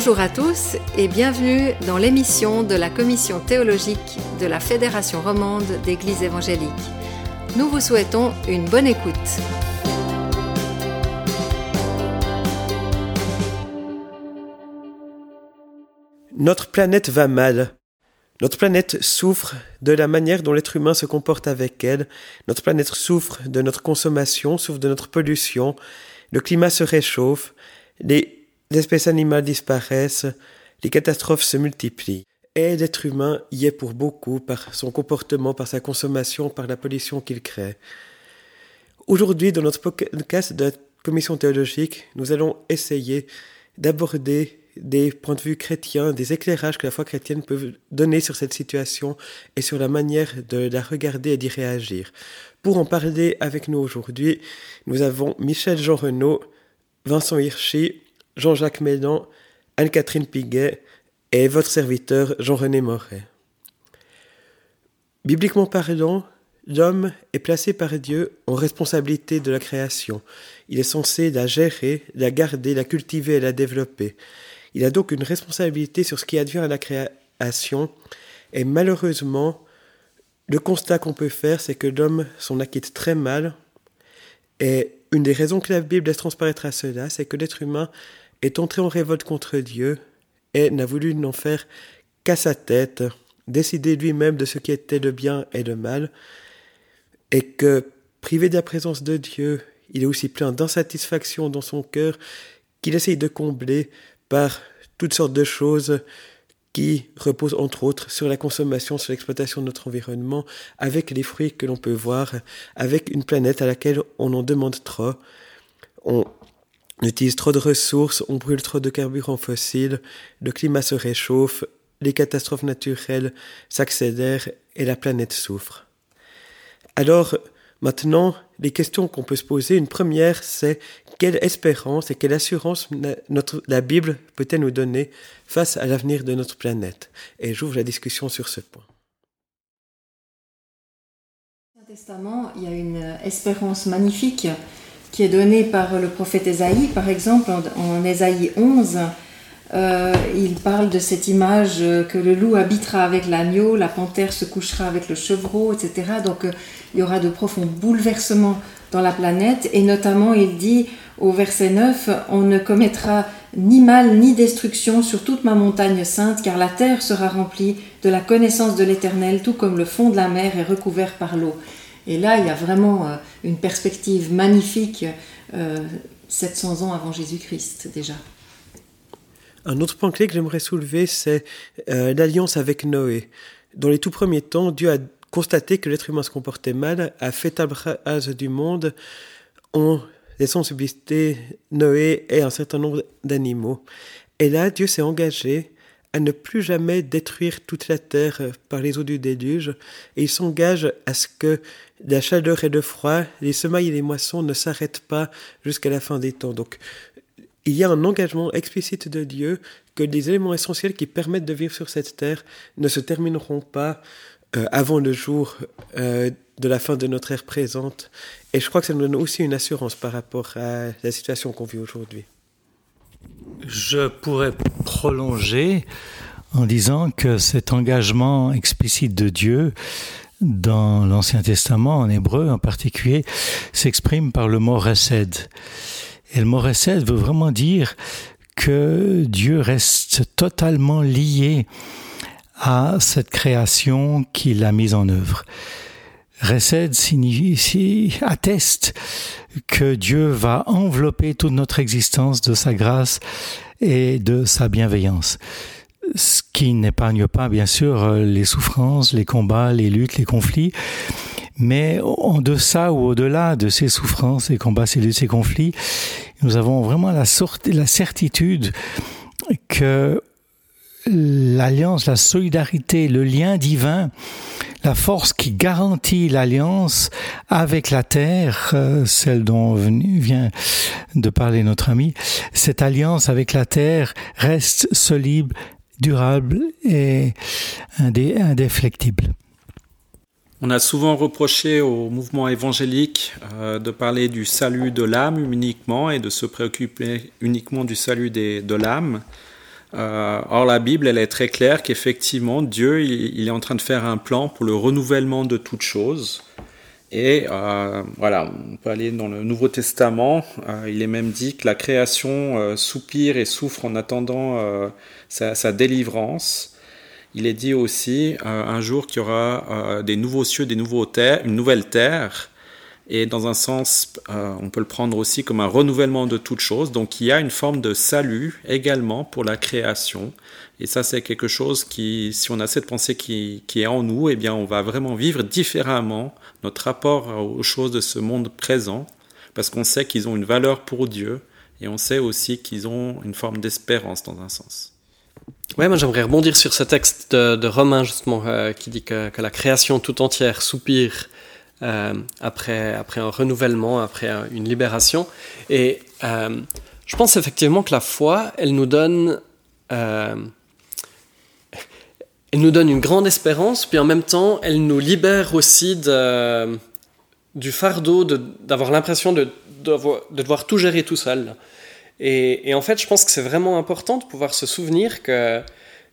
Bonjour à tous et bienvenue dans l'émission de la Commission théologique de la Fédération romande d'Églises évangéliques. Nous vous souhaitons une bonne écoute. Notre planète va mal. Notre planète souffre de la manière dont l'être humain se comporte avec elle. Notre planète souffre de notre consommation, souffre de notre pollution. Le climat se réchauffe. Les les espèces animales disparaissent, les catastrophes se multiplient. Et l'être humain y est pour beaucoup par son comportement, par sa consommation, par la pollution qu'il crée. Aujourd'hui, dans notre podcast de la Commission théologique, nous allons essayer d'aborder des points de vue chrétiens, des éclairages que la foi chrétienne peut donner sur cette situation et sur la manière de la regarder et d'y réagir. Pour en parler avec nous aujourd'hui, nous avons Michel Jean Renaud, Vincent Hirschi, Jean-Jacques Médan, Anne-Catherine Piguet et votre serviteur Jean-René Moret. Bibliquement parlant, l'homme est placé par Dieu en responsabilité de la création. Il est censé la gérer, la garder, la cultiver et la développer. Il a donc une responsabilité sur ce qui advient à la création et malheureusement, le constat qu'on peut faire, c'est que l'homme s'en acquitte très mal. Et une des raisons que la Bible laisse transparaître à cela, c'est que l'être humain est entré en révolte contre Dieu et n'a voulu n'en faire qu'à sa tête, décider lui-même de ce qui était le bien et le mal, et que, privé de la présence de Dieu, il est aussi plein d'insatisfaction dans son cœur qu'il essaye de combler par toutes sortes de choses qui reposent entre autres sur la consommation, sur l'exploitation de notre environnement, avec les fruits que l'on peut voir, avec une planète à laquelle on en demande trop. On utilise trop de ressources, on brûle trop de carburants fossiles, le climat se réchauffe, les catastrophes naturelles s'accélèrent et la planète souffre. Alors, maintenant, les questions qu'on peut se poser, une première, c'est quelle espérance et quelle assurance notre, la Bible peut-elle nous donner face à l'avenir de notre planète? Et j'ouvre la discussion sur ce point. Testament, il y a une espérance magnifique qui est donné par le prophète Ésaïe, par exemple, en, Ésaïe 11. Euh, il parle de cette image que le loup habitera avec l'agneau, la panthère se couchera avec le chevreau, etc. Donc euh, il y aura de profonds bouleversements dans la planète. Et notamment, il dit au verset 9, On ne commettra ni mal ni destruction sur toute ma montagne sainte, car la terre sera remplie de la connaissance de l'Éternel, tout comme le fond de la mer est recouvert par l'eau. Et là, il y a vraiment euh, une perspective magnifique 700 euh, ans avant Jésus-Christ déjà. Un autre point clé que j'aimerais soulever, c'est euh, l'alliance avec Noé. Dans les tout premiers temps, Dieu a constaté que l'être humain se comportait mal, a fait table du monde en laissant subsister Noé et un certain nombre d'animaux. Et là, Dieu s'est engagé à ne plus jamais détruire toute la terre par les eaux du déluge, et il s'engage à ce que la chaleur et le froid, les semailles et les moissons ne s'arrêtent pas jusqu'à la fin des temps. Donc, il y a un engagement explicite de Dieu que les éléments essentiels qui permettent de vivre sur cette terre ne se termineront pas euh, avant le jour euh, de la fin de notre ère présente. Et je crois que ça nous donne aussi une assurance par rapport à la situation qu'on vit aujourd'hui. Je pourrais prolonger en disant que cet engagement explicite de Dieu dans l'Ancien Testament, en hébreu en particulier, s'exprime par le mot resed. Et le mot resed veut vraiment dire que Dieu reste totalement lié à cette création qu'il a mise en œuvre. Resed signifie, atteste que Dieu va envelopper toute notre existence de sa grâce et de sa bienveillance. Ce qui n'épargne pas, bien sûr, les souffrances, les combats, les luttes, les conflits, mais en deçà ou au-delà de ces souffrances, ces combats, ces luttes, ces conflits, nous avons vraiment la, la certitude que l'alliance, la solidarité, le lien divin, la force qui garantit l'alliance avec la terre, euh, celle dont vient de parler notre ami, cette alliance avec la terre reste solide, durable et indéflectible. On a souvent reproché au mouvement évangélique euh, de parler du salut de l'âme uniquement et de se préoccuper uniquement du salut de l'âme. Euh, or, la Bible, elle est très claire qu'effectivement, Dieu, il, est en train de faire un plan pour le renouvellement de toutes choses. Et euh, voilà, on peut aller dans le Nouveau Testament. Euh, il est même dit que la création soupire et souffre en attendant sa, sa, délivrance. Il est dit aussi un jour qu'il y aura des nouveaux cieux, des nouveaux terres, une nouvelle terre et dans un sens, euh, on peut le prendre aussi comme un renouvellement de toute chose. Donc il y a une forme de salut également pour la création. Et ça, c'est quelque chose qui, si on a cette pensée qui, est en nous, eh bien, on va vraiment vivre différemment notre rapport aux choses de ce monde présent, parce qu'on sait qu'ils ont une valeur pour Dieu, et on sait aussi qu'ils ont une forme d'espérance dans un sens. Ouais, moi j'aimerais rebondir sur ce texte de, de Romain justement euh, qui dit que, la création tout entière soupire euh, après, après un renouvellement, après une libération. Et euh, je pense effectivement que la foi, elle nous donne, euh, elle nous donne une grande espérance, puis en même temps, elle nous libère aussi de, du fardeau d'avoir l'impression de, de, de, devoir tout gérer tout seul. Et, et en fait, je pense que c'est vraiment important de pouvoir se souvenir que,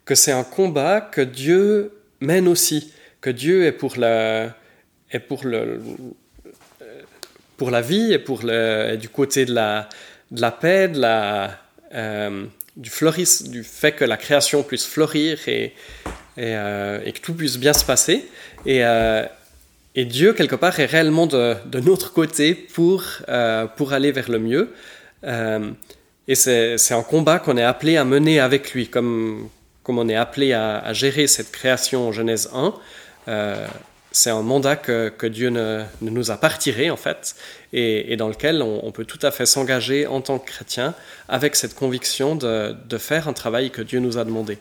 que c'est un combat que Dieu mène aussi, que Dieu est pour la et pour, le, pour la vie et pour le, du côté de la, de la paix, de la, euh, du, du fait que la création puisse fleurir et, et, euh, et que tout puisse bien se passer. Et, euh, et Dieu, quelque part, est réellement de, de notre côté pour, pour aller vers le mieux. et c'est un combat qu'on est appelé à mener avec lui, comme, comme on est appelé à, à gérer cette création en Genèse 1 c'est un mandat que, Dieu ne, nous a pas retiré, en fait, et, dans lequel on, peut tout à fait s'engager en tant que chrétien avec cette conviction de, faire un travail que Dieu nous a demandé.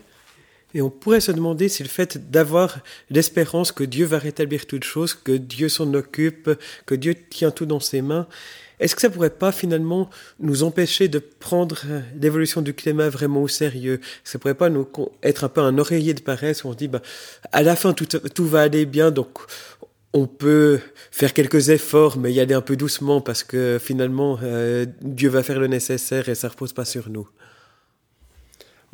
Et on pourrait se demander si le fait d'avoir l'espérance que Dieu va rétablir toutes choses, que Dieu s'en occupe, que Dieu tient tout dans ses mains, est-ce que ça pourrait pas finalement nous empêcher de prendre l'évolution du climat vraiment au sérieux? Ça pourrait pas nous être un peu un oreiller de paresse où on se dit bah à la fin tout, tout va aller bien donc on peut faire quelques efforts mais y aller un peu doucement parce que finalement euh, Dieu va faire le nécessaire et ça repose pas sur nous?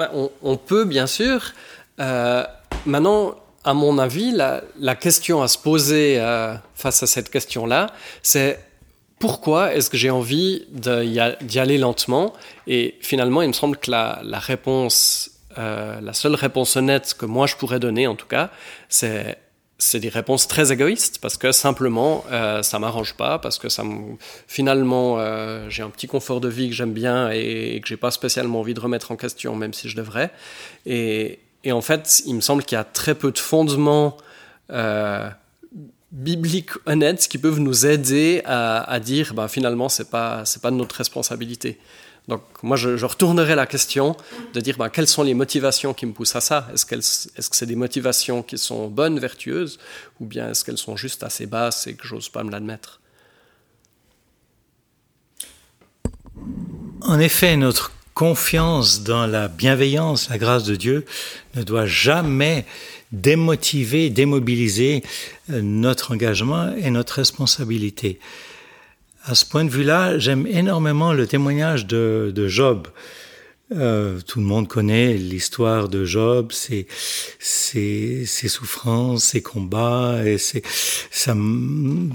Bah, on, peut bien sûr. Euh, maintenant, à mon avis, la, question à se poser euh, face à cette question-là, c'est pourquoi est-ce que j'ai envie d'y aller lentement? Et finalement, il me semble que la, la réponse, euh, la seule réponse honnête que moi je pourrais donner, en tout cas, c'est c'est des réponses très égoïstes parce que simplement euh, ça m'arrange pas parce que ça me... finalement euh, j'ai un petit confort de vie que j'aime bien et, et que j'ai pas spécialement envie de remettre en question même si je devrais. Et, en fait il me semble qu'il y a très peu de fondements euh, bibliques honnêtes qui peuvent nous aider à, à dire bah, finalement c'est pas c'est pas de notre responsabilité donc moi je, retournerai la question de dire bah, quelles sont les motivations qui me poussent à ça? Est-ce qu'elles est-ce que c'est des motivations qui sont bonnes vertueuses ou bien est-ce qu'elles sont juste assez basses et que j'ose pas me l'admettre? En effet notre confiance dans la bienveillance la grâce de Dieu ne doit jamais démotiver, démobiliser euh, notre engagement et notre responsabilité. À ce point de vue-là, j'aime énormément le témoignage de, de Job. Euh, tout le monde connaît l'histoire de Job, ses, ses, ses, souffrances, ses combats, et ses, sa,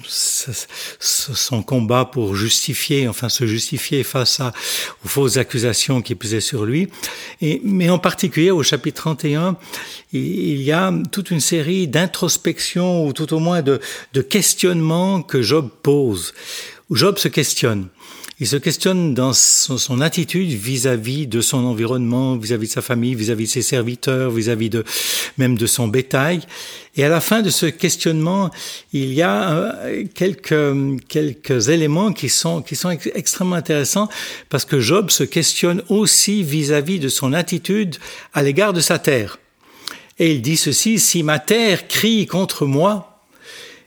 son combat pour justifier, enfin se justifier face à, aux fausses accusations qui pesaient sur lui. Et, mais en particulier au chapitre 31, il y a toute une série d'introspections ou tout au moins de, de questionnements que Job pose. Job se questionne. Il se questionne dans son, attitude vis-à-vis -vis de son environnement, vis-à-vis -vis de sa famille, vis-à-vis -vis de ses serviteurs, vis-à-vis de même de son bétail. Et à la fin de ce questionnement, il y a euh, quelques quelques éléments qui sont qui sont ex extrêmement intéressants parce que Job se questionne aussi vis-à-vis -vis de son attitude à l'égard de sa terre. Et il dit ceci si ma terre crie contre moi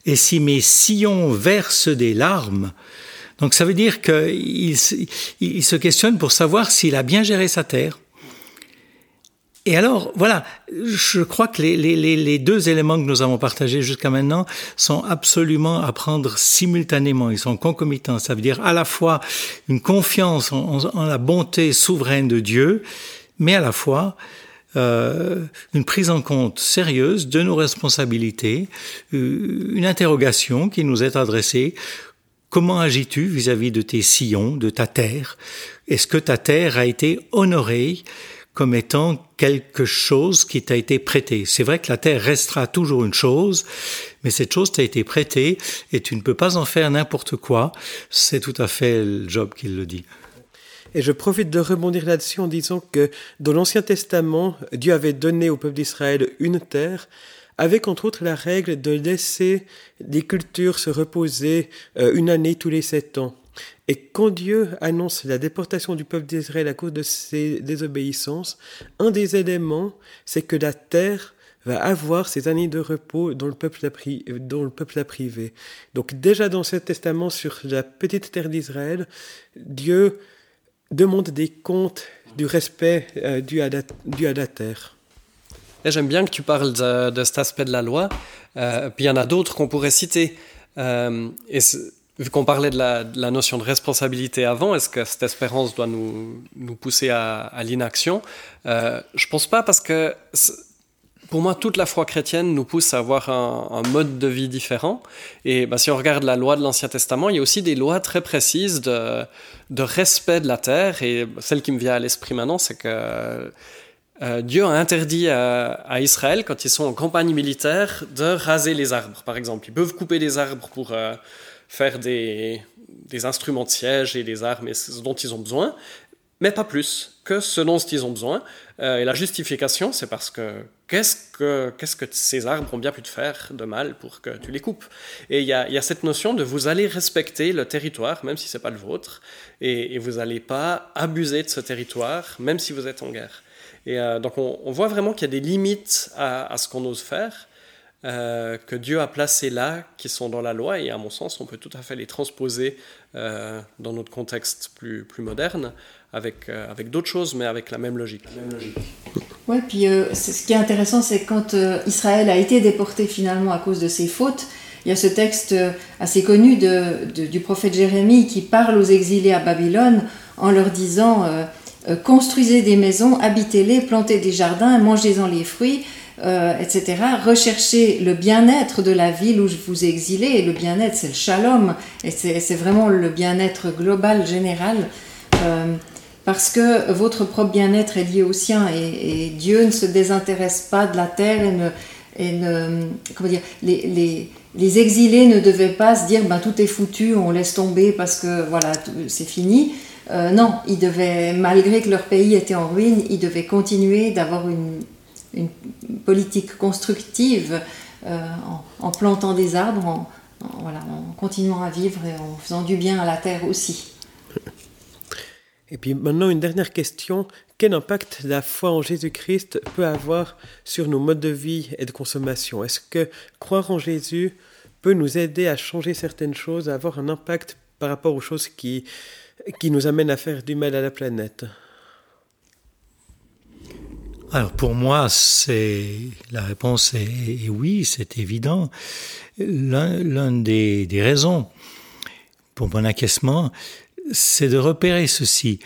et si mes sillons versent des larmes, donc ça veut dire qu'il il se questionne pour savoir s'il a bien géré sa terre. Et alors, voilà, je crois que les, deux éléments que nous avons partagés jusqu'à maintenant sont absolument à prendre simultanément. Ils sont concomitants. Ça veut dire à la fois une confiance en la bonté souveraine de Dieu, mais à la fois euh, une prise en compte sérieuse de nos responsabilités, euh, une interrogation qui nous est adressée. Comment agis-tu vis-à-vis de tes sillons, de ta terre? Est-ce que ta terre a été honorée comme étant quelque chose qui t'a été prêté? C'est vrai que la terre restera toujours une chose, mais cette chose t'a été prêtée et tu ne peux pas en faire n'importe quoi. C'est tout à fait le job qu'il le dit. Et je profite de rebondir là-dessus en disant que dans l'Ancien Testament, Dieu avait donné au peuple d'Israël une terre, avec entre autres la règle de laisser les cultures se reposer euh, une année tous les sept ans. Et quand Dieu annonce la déportation du peuple d'Israël à cause de ses désobéissances, un des éléments, c'est que la terre va avoir ses années de repos dont le peuple a, a privé. Donc déjà dans ce testament sur la petite terre d'Israël, Dieu demande des comptes du respect euh, la, terre. J'aime bien que tu parles de, cet aspect de la loi, euh, puis il y en a d'autres qu'on pourrait citer. Euh, et vu qu'on parlait de la, notion de responsabilité avant, est-ce que cette espérance doit nous, nous pousser à, à l'inaction? Euh, Je pense pas parce que pour moi, toute la foi chrétienne nous pousse à avoir un, mode de vie différent. Et bah, si on regarde la loi de l'Ancien Testament, il y a aussi des lois très précises de, respect de la terre. Et celle qui me vient à l'esprit maintenant, c'est que euh, Dieu a interdit à, Israël, quand ils sont en campagne militaire, de raser les arbres, par exemple. Ils peuvent couper des arbres pour euh, faire des, des, instruments de siège et des armes et ce dont ils ont besoin, mais pas plus que ce dont ils ont besoin. Euh, et la justification, c'est parce que qu'est-ce que qu'est-ce que ces arbres ont bien pu te faire de mal pour que tu les coupes Et il y a, y a, cette notion de vous allez respecter le territoire, même si c'est pas le vôtre, et, vous n'allez pas abuser de ce territoire, même si vous êtes en guerre. Et euh, donc on, voit vraiment qu'il y a des limites à, à ce qu'on ose faire. Euh, que Dieu a placées là, qui sont dans la loi, et à mon sens, on peut tout à fait les transposer dans notre contexte plus, plus moderne, avec, euh, avec d'autres choses, mais avec la même logique. Oui, puis ce qui est intéressant, c'est que quand Israël a été déporté finalement à cause de ses fautes, il y a ce texte assez connu de, du prophète Jérémie qui parle aux exilés à Babylone en leur disant Construisez des maisons, habitez-les, plantez des jardins, mangez-en les fruits, euh, etc. Rechercher le bien-être de la ville où vous exilez. Et le bien-être, c'est le shalom. Et c'est vraiment le bien-être global, général. Parce que votre propre bien-être est lié au sien. Et, Dieu ne se désintéresse pas de la terre et les, exilés ne devaient pas se dire ben, tout est foutu, on laisse tomber parce que voilà, c'est fini. Euh, non, ils devaient, malgré que leur pays était en ruine, ils devaient continuer d'avoir une politique constructive euh, en, plantant des arbres, en continuant à vivre et en faisant du bien à la terre aussi. Et puis maintenant, une dernière question. Quel impact la foi en Jésus-Christ peut avoir sur nos modes de vie et de consommation? Est-ce que croire en Jésus peut nous aider à changer certaines choses, à avoir un impact par rapport aux choses qui, qui nous amènent à faire du mal à la planète? Alors pour moi, c'est la réponse est, oui, c'est évident. L'un des, des raisons pour mon acquiescement, c'est de repérer ceci,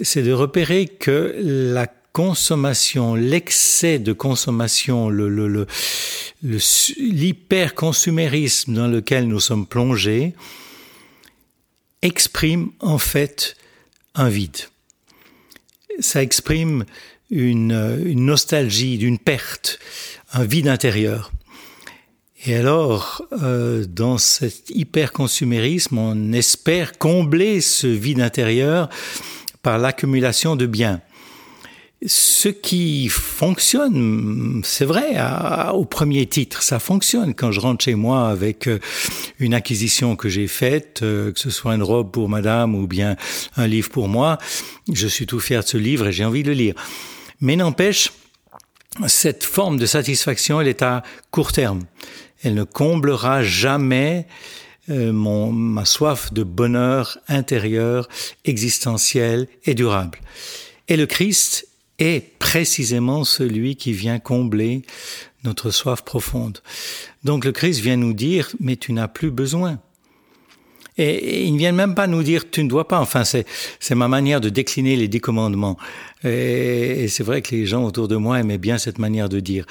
c'est de repérer que la consommation, l'excès de consommation, le, dans lequel nous sommes plongés exprime en fait un vide. Ça exprime une nostalgie d'une perte, un vide intérieur. Et alors, euh, dans cet hyper-consumérisme, on espère combler ce vide intérieur par l'accumulation de biens. Ce qui fonctionne, c'est vrai, au premier titre, ça fonctionne. Quand je rentre chez moi avec euh, une acquisition que j'ai faite, euh, que ce soit une robe pour madame ou bien un livre pour moi, je suis tout fier de ce livre et j'ai envie de le lire. Mais n'empêche, cette forme de satisfaction, elle est à court terme. Elle ne comblera jamais euh, ma soif de bonheur intérieur, existentiel et durable. Et le Christ est précisément celui qui vient combler notre soif profonde. Donc le Christ vient nous dire, mais tu n'as plus besoin. Et, ils ne viennent même pas nous dire tu ne dois pas. Enfin, c'est ma manière de décliner les dix commandements. Et, c'est vrai que les gens autour de moi aimaient bien cette manière de dire.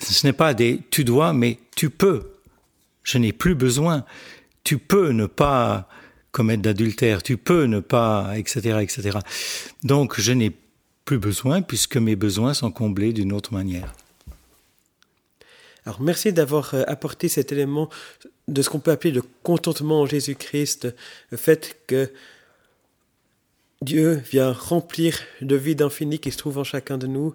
Ce n'est pas des tu dois, mais tu peux. Je n'ai plus besoin. Tu peux ne pas commettre d'adultère. Tu peux ne pas, etc., etc. Donc, je n'ai plus besoin puisque mes besoins sont comblés d'une autre manière. Merci d'avoir euh, apporté cet élément de ce qu'on peut appeler le contentement en Jésus-Christ, le fait que Dieu vient remplir le vide infini qui se trouve en chacun de nous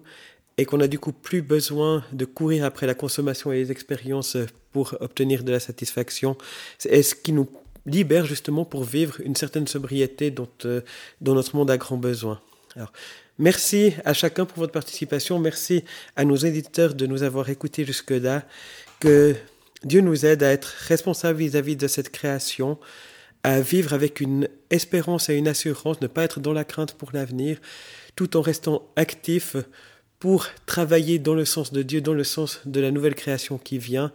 et qu'on a du coup plus besoin de courir après la consommation et les expériences pour obtenir de la satisfaction. C'est ce qui nous libère justement pour vivre une certaine sobriété dont, euh, dont notre monde a grand besoin. Alors, Merci à chacun pour votre participation. Merci à nos éditeurs de nous avoir écoutés jusque-là. Que Dieu nous aide à être responsables vis-à-vis de cette création, à vivre avec une espérance et une assurance, ne pas être dans la crainte pour l'avenir, tout en restant actifs pour travailler dans le sens de Dieu, dans le sens de la nouvelle création qui vient,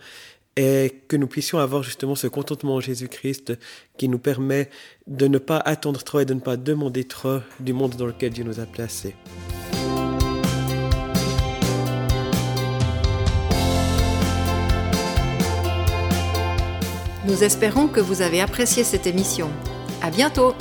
et que nous puissions avoir justement ce contentement en Jésus-Christ qui nous permet de ne pas attendre trop et de ne pas demander trop du monde dans lequel Dieu nous a placés. Nous espérons que vous avez apprécié cette émission. À bientôt!